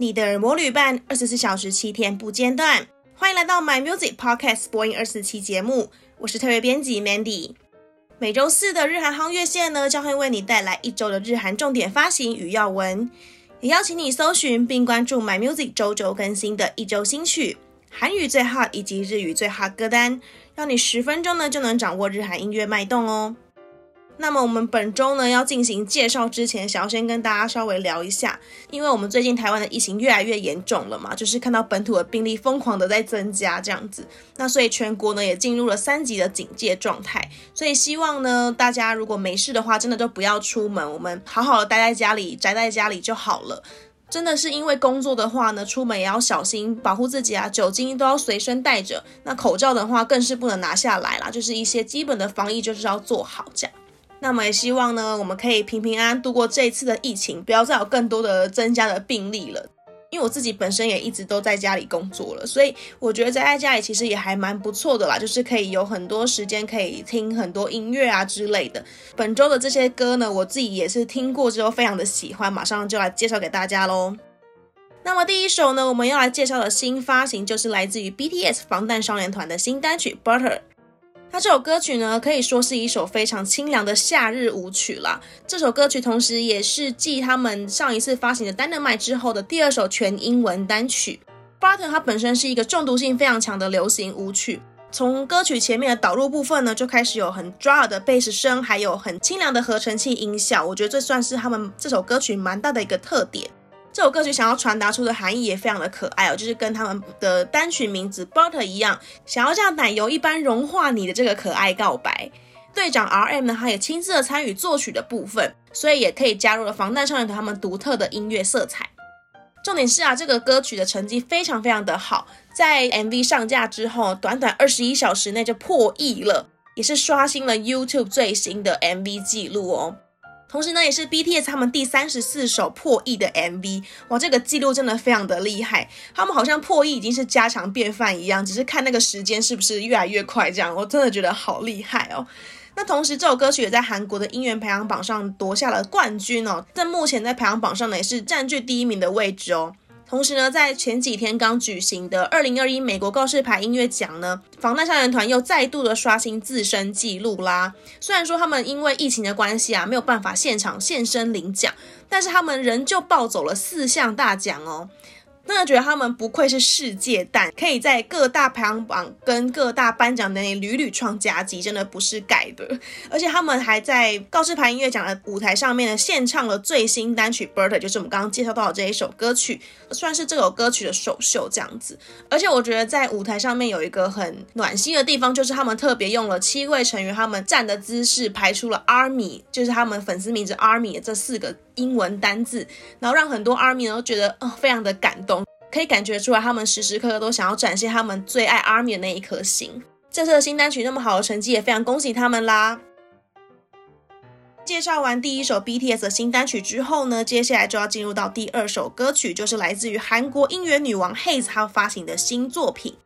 你的耳膜旅伴，二十四小时七天不间断。欢迎来到 My Music Podcast 播音二十四期节目，我是特约编辑 Mandy。每周四的日韩夯乐线呢，将会为你带来一周的日韩重点发行与要闻，也邀请你搜寻并关注 My Music 周周更新的一周新曲、韩语最 hot 以及日语最 hot 歌单，让你十分钟呢就能掌握日韩音乐脉动哦。那么我们本周呢要进行介绍之前，想要先跟大家稍微聊一下，因为我们最近台湾的疫情越来越严重了嘛，就是看到本土的病例疯狂的在增加这样子，那所以全国呢也进入了三级的警戒状态，所以希望呢大家如果没事的话，真的就不要出门，我们好好的待在家里，宅在家里就好了。真的是因为工作的话呢，出门也要小心保护自己啊，酒精都要随身带着，那口罩的话更是不能拿下来啦，就是一些基本的防疫就是要做好这样。那么也希望呢，我们可以平平安安度过这一次的疫情，不要再有更多的增加的病例了。因为我自己本身也一直都在家里工作了，所以我觉得宅在家里其实也还蛮不错的啦，就是可以有很多时间可以听很多音乐啊之类的。本周的这些歌呢，我自己也是听过之后非常的喜欢，马上就来介绍给大家喽。那么第一首呢，我们要来介绍的新发行就是来自于 BTS 防弹少年团的新单曲 Butter。那这首歌曲呢，可以说是一首非常清凉的夏日舞曲啦。这首歌曲同时也是继他们上一次发行的《DANA》之后的第二首全英文单曲。Butter 它本身是一个中毒性非常强的流行舞曲，从歌曲前面的导入部分呢，就开始有很抓耳的贝斯声，还有很清凉的合成器音效。我觉得这算是他们这首歌曲蛮大的一个特点。这首歌曲想要传达出的含义也非常的可爱哦，就是跟他们的单曲名字 Butter 一样，想要像奶油一般融化你的这个可爱告白。队长 RM 呢，他也亲自的参与作曲的部分，所以也可以加入了防弹少年团他们独特的音乐色彩。重点是啊，这个歌曲的成绩非常非常的好，在 MV 上架之后，短短二十一小时内就破亿了，也是刷新了 YouTube 最新的 MV 记录哦。同时呢，也是 BTS 他们第三十四首破亿的 MV，哇，这个记录真的非常的厉害。他们好像破亿已经是家常便饭一样，只是看那个时间是不是越来越快这样。我真的觉得好厉害哦。那同时，这首歌曲也在韩国的音源排行榜上夺下了冠军哦，在目前在排行榜上呢也是占据第一名的位置哦。同时呢，在前几天刚举行的二零二一美国告示牌音乐奖呢，防弹少年团又再度的刷新自身记录啦。虽然说他们因为疫情的关系啊，没有办法现场现身领奖，但是他们仍旧抱走了四项大奖哦。那我觉得他们不愧是世界蛋，可以在各大排行榜跟各大颁奖典礼屡屡创佳绩，真的不是盖的。而且他们还在告示牌音乐奖的舞台上面呢，献唱了最新单曲《Butter》，就是我们刚刚介绍到的这一首歌曲，算是这首歌曲的首秀这样子。而且我觉得在舞台上面有一个很暖心的地方，就是他们特别用了七位成员他们站的姿势排出了 ARMY，就是他们粉丝名字 ARMY 的这四个英文单字，然后让很多 ARMY 都觉得呃非常的感动，可以感觉出来他们时时刻刻都想要展现他们最爱 ARMY 的那一颗心。这次的新单曲那么好的成绩，也非常恭喜他们啦！介绍完第一首 BTS 的新单曲之后呢，接下来就要进入到第二首歌曲，就是来自于韩国音源女王 Haze 她发行的新作品。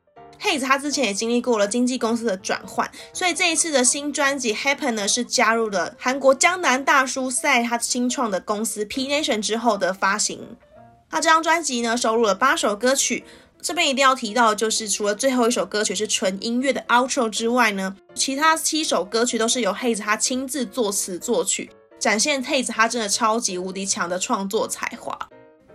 Haze 她之前也经历过了经纪公司的转换，所以这一次的新专辑 Happen 呢是加入了韩国江南大叔赛他新创的公司 P Nation 之后的发行。那这张专辑呢收录了八首歌曲，这边一定要提到的就是除了最后一首歌曲是纯音乐的 Outro 之外呢，其他七首歌曲都是由 Haze 他亲自作词作曲，展现 Haze 他真的超级无敌强的创作才华。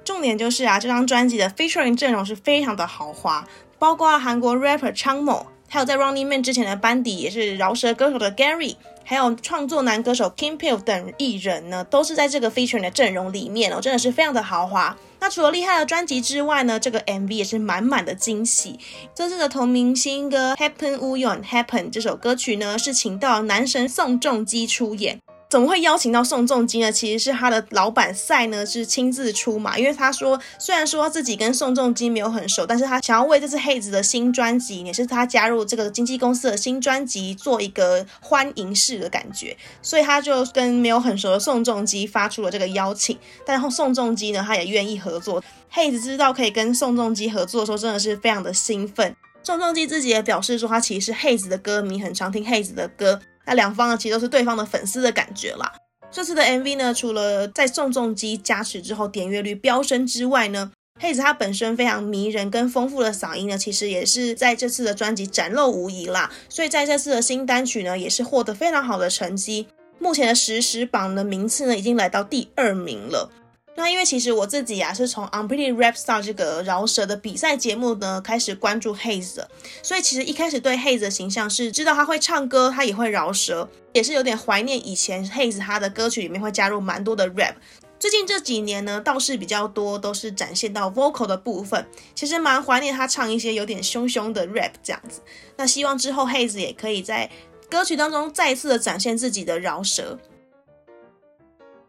重点就是啊，这张专辑的 Featuring 阵容是非常的豪华。包括韩国 rapper 昌某，还有在 Running Man 之前的班底也是饶舌歌手的 Gary，还有创作男歌手 Kim Pil 等艺人呢，都是在这个 featuring 的阵容里面哦，真的是非常的豪华。那除了厉害的专辑之外呢，这个 MV 也是满满的惊喜。这次的同名新歌 Happen Uyon Happen 这首歌曲呢，是请到男神宋仲基出演。怎么会邀请到宋仲基呢？其实是他的老板赛呢，是亲自出马，因为他说，虽然说自己跟宋仲基没有很熟，但是他想要为这次 HEZ 的新专辑，也是他加入这个经纪公司的新专辑做一个欢迎式的感觉，所以他就跟没有很熟的宋仲基发出了这个邀请。但后宋仲基呢，他也愿意合作。HEZ 知道可以跟宋仲基合作的时候，真的是非常的兴奋。宋仲基自己也表示说，他其实是 HEZ 的歌迷，很常听 HEZ 的歌。那两方呢，其实都是对方的粉丝的感觉啦。这次的 MV 呢，除了在宋仲基加持之后点阅率飙升之外呢，Heize 他本身非常迷人跟丰富的嗓音呢，其实也是在这次的专辑展露无遗啦。所以在这次的新单曲呢，也是获得非常好的成绩。目前的实时榜的名次呢，已经来到第二名了。那因为其实我自己啊，是从《Unpretty Rap Star》这个饶舌的比赛节目呢开始关注 Haze 的，所以其实一开始对 Haze 的形象是知道他会唱歌，他也会饶舌，也是有点怀念以前 Haze 他的歌曲里面会加入蛮多的 rap。最近这几年呢，倒是比较多都是展现到 vocal 的部分，其实蛮怀念他唱一些有点凶凶的 rap 这样子。那希望之后 Haze 也可以在歌曲当中再次的展现自己的饶舌。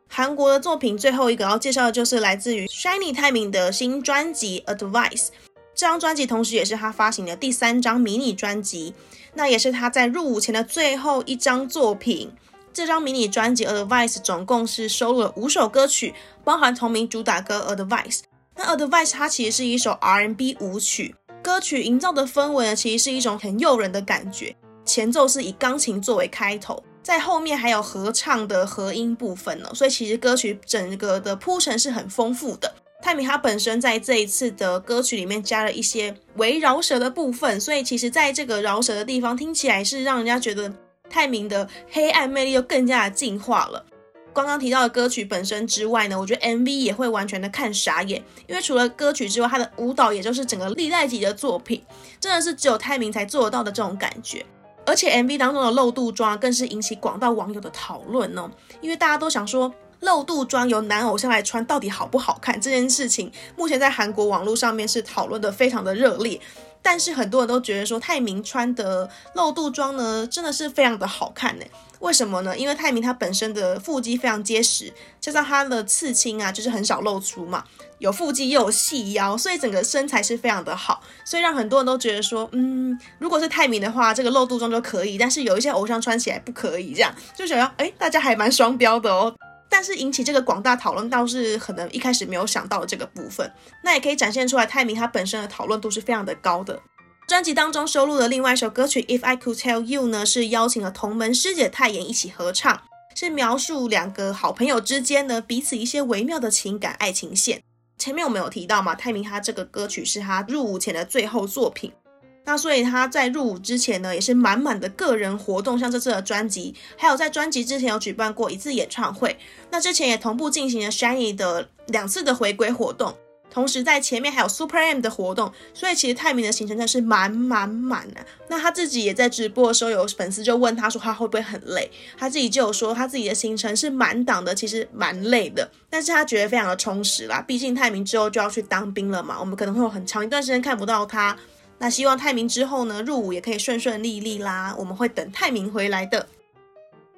韩国的作品最后一个要介绍的就是来自于 SHINee 泰民的新专辑《Advice》。这张专辑同时也是他发行的第三张迷你专辑，那也是他在入伍前的最后一张作品。这张迷你专辑《Advice》总共是收录了五首歌曲，包含同名主打歌《Advice》。那《Advice》它其实是一首 R&B 舞曲，歌曲营造的氛围呢，其实是一种很诱人的感觉。前奏是以钢琴作为开头。在后面还有合唱的合音部分呢，所以其实歌曲整个的铺陈是很丰富的。泰明他本身在这一次的歌曲里面加了一些围饶舌的部分，所以其实在这个饶舌的地方听起来是让人家觉得泰明的黑暗魅力又更加的进化了。刚刚提到的歌曲本身之外呢，我觉得 MV 也会完全的看傻眼，因为除了歌曲之外，他的舞蹈也就是整个历代级的作品，真的是只有泰明才做得到的这种感觉。而且 MV 当中的露肚装更是引起广大网友的讨论呢，因为大家都想说露肚装由男偶像来穿到底好不好看这件事情，目前在韩国网络上面是讨论的非常的热烈。但是很多人都觉得说泰明穿的露肚装呢，真的是非常的好看呢。为什么呢？因为泰明他本身的腹肌非常结实，加上他的刺青啊，就是很少露出嘛。有腹肌又有细腰，所以整个身材是非常的好，所以让很多人都觉得说，嗯，如果是泰明的话，这个露肚装就可以，但是有一些偶像穿起来不可以，这样就想要，哎，大家还蛮双标的哦。但是引起这个广大讨论，倒是可能一开始没有想到的这个部分，那也可以展现出来泰明他本身的讨论度是非常的高的。专辑当中收录的另外一首歌曲《If I Could Tell You》呢，是邀请了同门师姐泰妍一起合唱，是描述两个好朋友之间呢彼此一些微妙的情感爱情线。前面我们有提到嘛，泰明他这个歌曲是他入伍前的最后作品，那所以他在入伍之前呢，也是满满的个人活动，像这次的专辑，还有在专辑之前有举办过一次演唱会，那之前也同步进行了 SHINee 的两次的回归活动。同时，在前面还有 Super M 的活动，所以其实泰民的行程真的是满满满的。那他自己也在直播的时候，有粉丝就问他说他会不会很累，他自己就有说他自己的行程是满档的，其实蛮累的，但是他觉得非常的充实啦。毕竟泰民之后就要去当兵了嘛，我们可能会有很长一段时间看不到他。那希望泰民之后呢，入伍也可以顺顺利利啦，我们会等泰民回来的。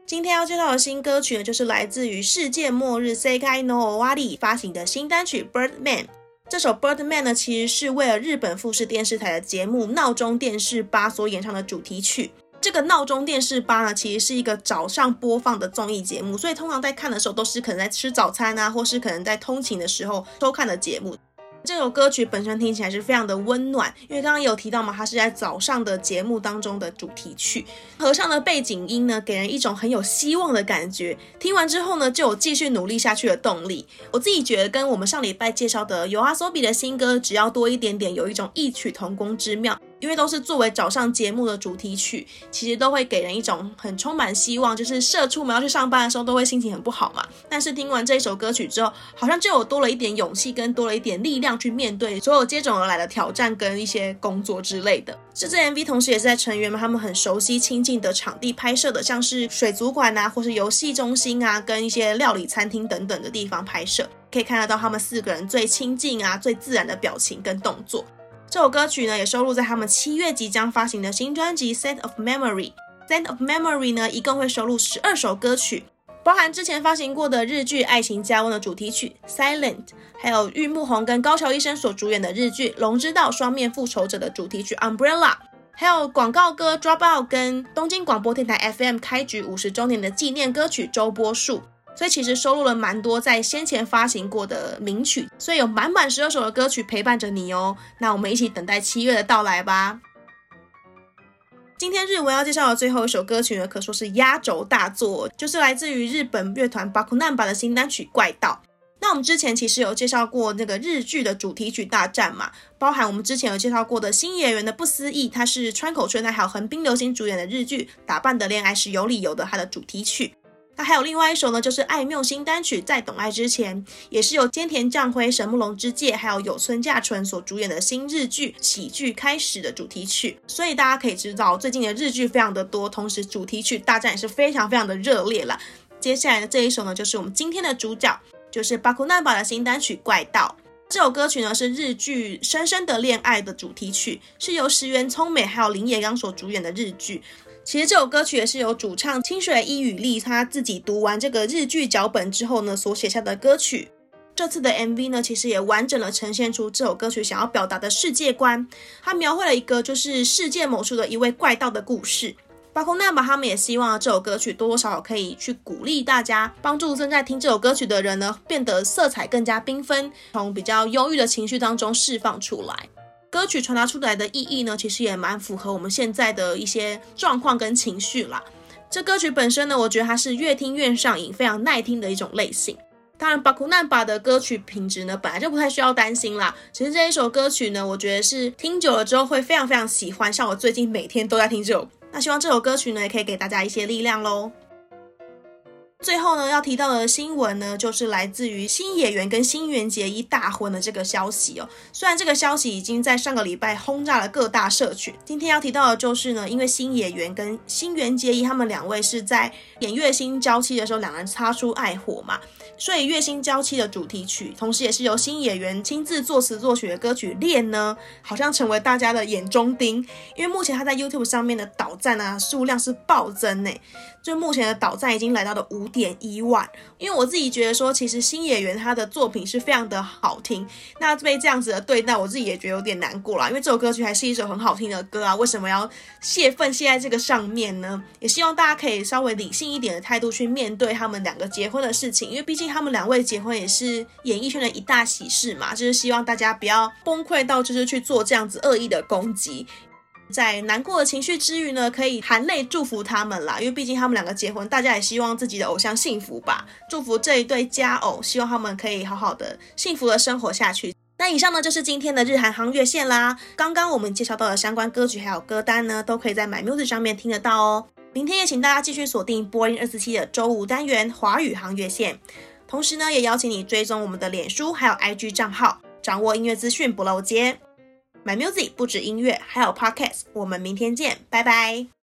今天要介绍的新歌曲呢，就是来自于世界末日 Sekai no Owari 发行的新单曲 Birdman。这首 Birdman 呢，其实是为了日本富士电视台的节目《闹钟电视吧》所演唱的主题曲。这个《闹钟电视吧》呢，其实是一个早上播放的综艺节目，所以通常在看的时候，都是可能在吃早餐啊，或是可能在通勤的时候收看的节目。这首歌曲本身听起来是非常的温暖，因为刚刚有提到嘛，它是在早上的节目当中的主题曲，合唱的背景音呢，给人一种很有希望的感觉。听完之后呢，就有继续努力下去的动力。我自己觉得跟我们上礼拜介绍的尤阿索比的新歌只要多一点点，有一种异曲同工之妙。因为都是作为早上节目的主题曲，其实都会给人一种很充满希望，就是社畜们要去上班的时候都会心情很不好嘛。但是听完这一首歌曲之后，好像就有多了一点勇气，跟多了一点力量去面对所有接踵而来的挑战跟一些工作之类的。这支 MV 同时也是在成员们他们很熟悉亲近的场地拍摄的，像是水族馆啊，或是游戏中心啊，跟一些料理餐厅等等的地方拍摄，可以看得到他们四个人最亲近啊、最自然的表情跟动作。这首歌曲呢，也收录在他们七月即将发行的新专辑《Scent of Memory》。《Scent of Memory》呢，一共会收录十二首歌曲，包含之前发行过的日剧《爱情加温》的主题曲《Silent》，还有玉木宏跟高桥一生所主演的日剧《龙之道双面复仇者》的主题曲《Umbrella》，还有广告歌《Drop Out》跟东京广播电台 FM 开局五十周年的纪念歌曲《周波数》。所以其实收录了蛮多在先前发行过的名曲，所以有满满十二首的歌曲陪伴着你哦。那我们一起等待七月的到来吧。今天日文要介绍的最后一首歌曲呢，可说是压轴大作，就是来自于日本乐团 BACKNUMBER 的新单曲《怪盗》。那我们之前其实有介绍过那个日剧的主题曲大战嘛，包含我们之前有介绍过的新演员的不思议，它是川口春奈还有横滨流星主演的日剧《打扮的恋爱是有理由的》它的主题曲。那还有另外一首呢，就是爱缪新单曲《在懂爱之前》，也是由菅田将晖、神木隆之介还有有村架纯所主演的新日剧喜剧开始的主题曲。所以大家可以知道，最近的日剧非常的多，同时主题曲大战也是非常非常的热烈了。接下来的这一首呢，就是我们今天的主角。就是巴库纳巴的新单曲《怪盗》这首歌曲呢，是日剧《深深的恋爱》的主题曲，是由石原聪美还有林野刚所主演的日剧。其实这首歌曲也是由主唱清水依与丽他自己读完这个日剧脚本之后呢，所写下的歌曲。这次的 MV 呢，其实也完整的呈现出这首歌曲想要表达的世界观。它描绘了一个就是世界某处的一位怪盗的故事。巴库纳巴他们也希望这首歌曲多多少少可以去鼓励大家，帮助正在听这首歌曲的人呢，变得色彩更加缤纷，从比较忧郁的情绪当中释放出来。歌曲传达出来的意义呢，其实也蛮符合我们现在的一些状况跟情绪啦。这歌曲本身呢，我觉得它是越听越上瘾，非常耐听的一种类型。当然，巴库纳巴的歌曲品质呢，本来就不太需要担心啦。其实这一首歌曲呢，我觉得是听久了之后会非常非常喜欢，像我最近每天都在听这首。那希望这首歌曲呢，也可以给大家一些力量喽。最后呢，要提到的新闻呢，就是来自于新野源跟新垣结衣大婚的这个消息哦。虽然这个消息已经在上个礼拜轰炸了各大社群，今天要提到的就是呢，因为新野源跟新垣结衣他们两位是在演《月薪娇妻》的时候，两人擦出爱火嘛。所以《月薪娇妻》的主题曲，同时也是由新野源亲自作词作曲的歌曲《恋》呢，好像成为大家的眼中钉。因为目前他在 YouTube 上面的导赞啊数量是暴增呢，就目前的导赞已经来到了五点一万。因为我自己觉得说，其实新演员他的作品是非常的好听，那被这样子的对待，我自己也觉得有点难过啦。因为这首歌曲还是一首很好听的歌啊，为什么要泄愤泄在这个上面呢？也希望大家可以稍微理性一点的态度去面对他们两个结婚的事情，因为毕竟。他们两位结婚也是演艺圈的一大喜事嘛，就是希望大家不要崩溃到就是去做这样子恶意的攻击，在难过的情绪之余呢，可以含泪祝福他们啦，因为毕竟他们两个结婚，大家也希望自己的偶像幸福吧，祝福这一对佳偶，希望他们可以好好的幸福的生活下去。那以上呢就是今天的日韩航乐线啦，刚刚我们介绍到的相关歌曲还有歌单呢，都可以在 My Music 上面听得到哦。明天也请大家继续锁定播音二四七的周五单元华语航乐线。同时呢，也邀请你追踪我们的脸书还有 IG 账号，掌握音乐资讯不漏接。My Music 不止音乐，还有 Podcast。我们明天见，拜拜。